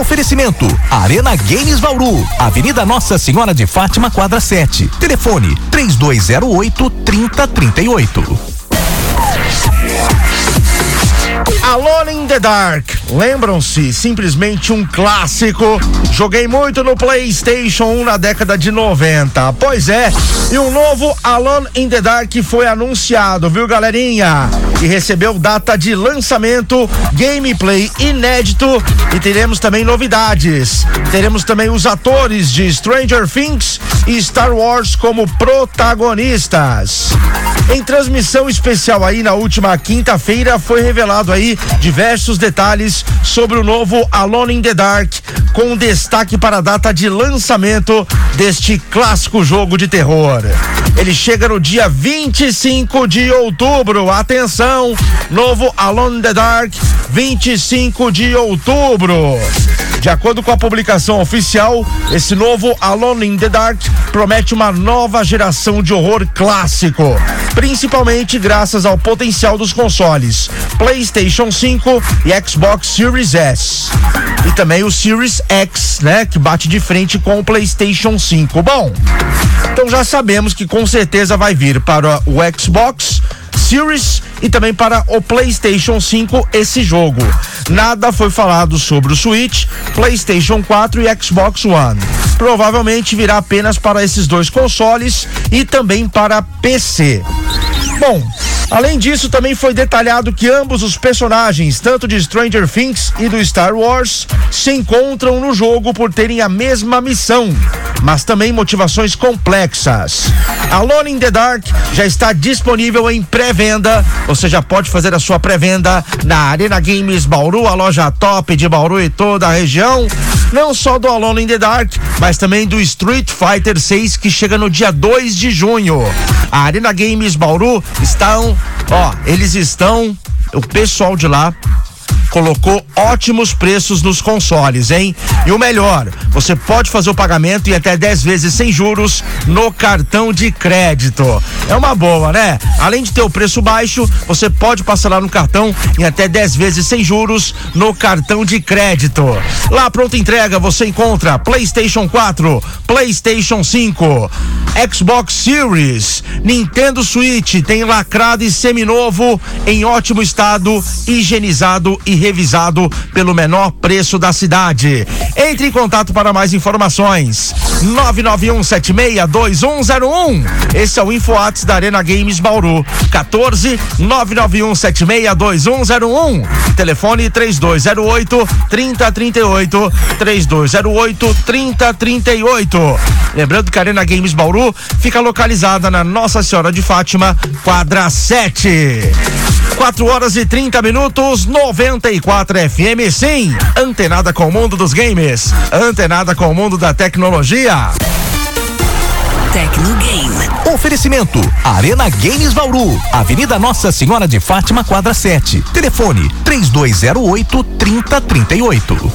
Oferecimento Arena Games Bauru, Avenida Nossa Senhora de Fátima, quadra 7. Telefone 3208 3038. Alone in the Dark. Lembram-se? Simplesmente um clássico. Joguei muito no PlayStation 1 na década de 90. Pois é, e um novo Alone in the Dark foi anunciado, viu, galerinha? E recebeu data de lançamento, gameplay inédito e teremos também novidades. Teremos também os atores de Stranger Things e Star Wars como protagonistas. Em transmissão especial aí na última quinta-feira foi revelado aí diversos detalhes sobre o novo Alone in the Dark, com destaque para a data de lançamento deste clássico jogo de terror. Ele chega no dia 25 de outubro. Atenção, novo Alone in the Dark, 25 de outubro. De acordo com a publicação oficial, esse novo Alone in the Dark promete uma nova geração de horror clássico, principalmente graças ao potencial dos consoles PlayStation 5 e Xbox Series S. E também o Series X, né, que bate de frente com o PlayStation 5. Bom, então já sabemos que com certeza vai vir para o Xbox Series e também para o PlayStation 5 esse jogo. Nada foi falado sobre o Switch, PlayStation 4 e Xbox One. Provavelmente virá apenas para esses dois consoles e também para PC. Bom, Além disso, também foi detalhado que ambos os personagens, tanto de Stranger Things e do Star Wars, se encontram no jogo por terem a mesma missão, mas também motivações complexas. Alone in the Dark já está disponível em pré-venda. Você já pode fazer a sua pré-venda na Arena Games Bauru, a loja top de Bauru e toda a região. Não só do Alone in the Dark, mas também do Street Fighter 6 que chega no dia 2 de junho. A Arena Games Bauru estão, ó, eles estão, o pessoal de lá colocou ótimos preços nos consoles, hein? E o melhor, você pode fazer o pagamento em até 10 vezes sem juros no cartão de crédito. É uma boa, né? Além de ter o preço baixo, você pode parcelar no cartão em até 10 vezes sem juros no cartão de crédito. Lá pronta entrega você encontra PlayStation 4, PlayStation 5, Xbox Series, Nintendo Switch, tem lacrado e seminovo em ótimo estado, higienizado e revisado pelo menor preço da cidade. Entre em contato para mais informações. 991762101. Esse é o InfoAts da Arena Games Bauru. 14 991762101. Telefone 3208 3038 3208 3038. Lembrando que a Arena Games Bauru fica localizada na Nossa Senhora de Fátima, quadra 7. 4 horas e 30 minutos, 94 FM, sim. Antenada com o mundo dos games. Antenada com o mundo da tecnologia. Tecnogame. Oferecimento: Arena Games Bauru, Avenida Nossa Senhora de Fátima, quadra 7. Telefone: 3208 3038.